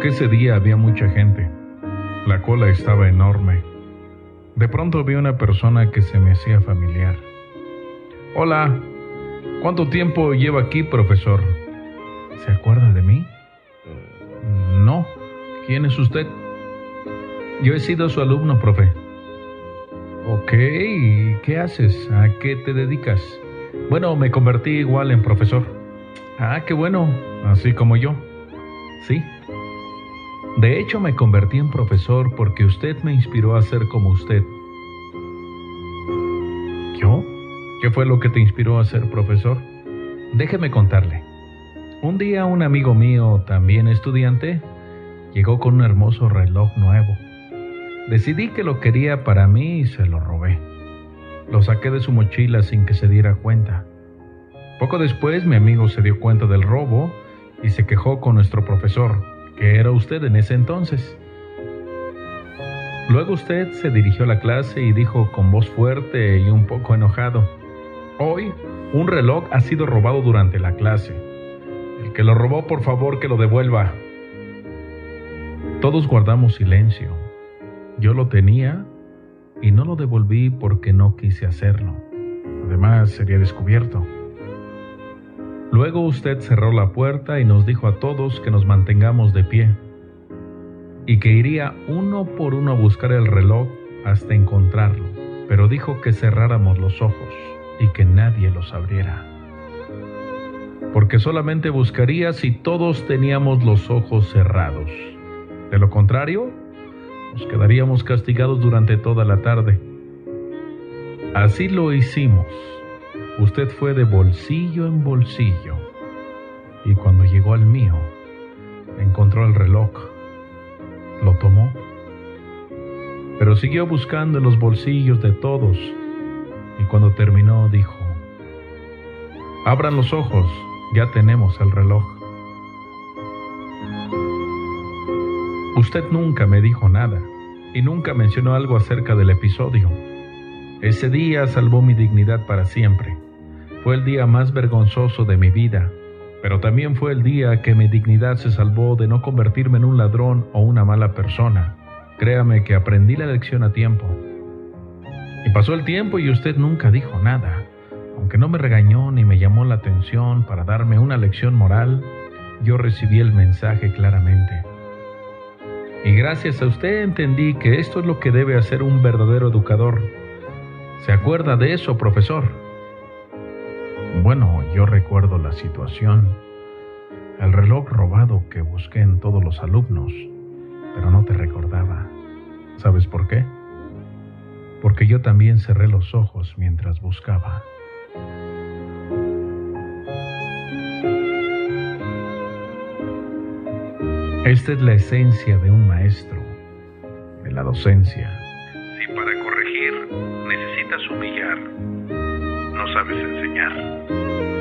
que ese día había mucha gente. La cola estaba enorme. De pronto vi una persona que se me hacía familiar. Hola, ¿cuánto tiempo lleva aquí, profesor? ¿Se acuerda de mí? No. ¿Quién es usted? Yo he sido su alumno, profe. Ok, ¿qué haces? ¿A qué te dedicas? Bueno, me convertí igual en profesor. Ah, qué bueno, así como yo. Sí. De hecho, me convertí en profesor porque usted me inspiró a ser como usted. ¿Yo? ¿Qué fue lo que te inspiró a ser profesor? Déjeme contarle. Un día un amigo mío, también estudiante, llegó con un hermoso reloj nuevo. Decidí que lo quería para mí y se lo robé. Lo saqué de su mochila sin que se diera cuenta. Poco después mi amigo se dio cuenta del robo y se quejó con nuestro profesor, que era usted en ese entonces. Luego usted se dirigió a la clase y dijo con voz fuerte y un poco enojado, Hoy un reloj ha sido robado durante la clase. El que lo robó, por favor, que lo devuelva. Todos guardamos silencio. Yo lo tenía y no lo devolví porque no quise hacerlo. Además, sería descubierto. Luego usted cerró la puerta y nos dijo a todos que nos mantengamos de pie y que iría uno por uno a buscar el reloj hasta encontrarlo, pero dijo que cerráramos los ojos y que nadie los abriera. Porque solamente buscaría si todos teníamos los ojos cerrados. De lo contrario, nos quedaríamos castigados durante toda la tarde. Así lo hicimos Usted fue de bolsillo en bolsillo y cuando llegó al mío, encontró el reloj. Lo tomó, pero siguió buscando en los bolsillos de todos y cuando terminó dijo, abran los ojos, ya tenemos el reloj. Usted nunca me dijo nada y nunca mencionó algo acerca del episodio. Ese día salvó mi dignidad para siempre. Fue el día más vergonzoso de mi vida, pero también fue el día que mi dignidad se salvó de no convertirme en un ladrón o una mala persona. Créame que aprendí la lección a tiempo. Y pasó el tiempo y usted nunca dijo nada. Aunque no me regañó ni me llamó la atención para darme una lección moral, yo recibí el mensaje claramente. Y gracias a usted entendí que esto es lo que debe hacer un verdadero educador ¿Se acuerda de eso, profesor? Bueno, yo recuerdo la situación. El reloj robado que busqué en todos los alumnos, pero no te recordaba. ¿Sabes por qué? Porque yo también cerré los ojos mientras buscaba. Esta es la esencia de un maestro, de la docencia humillar, no sabes enseñar.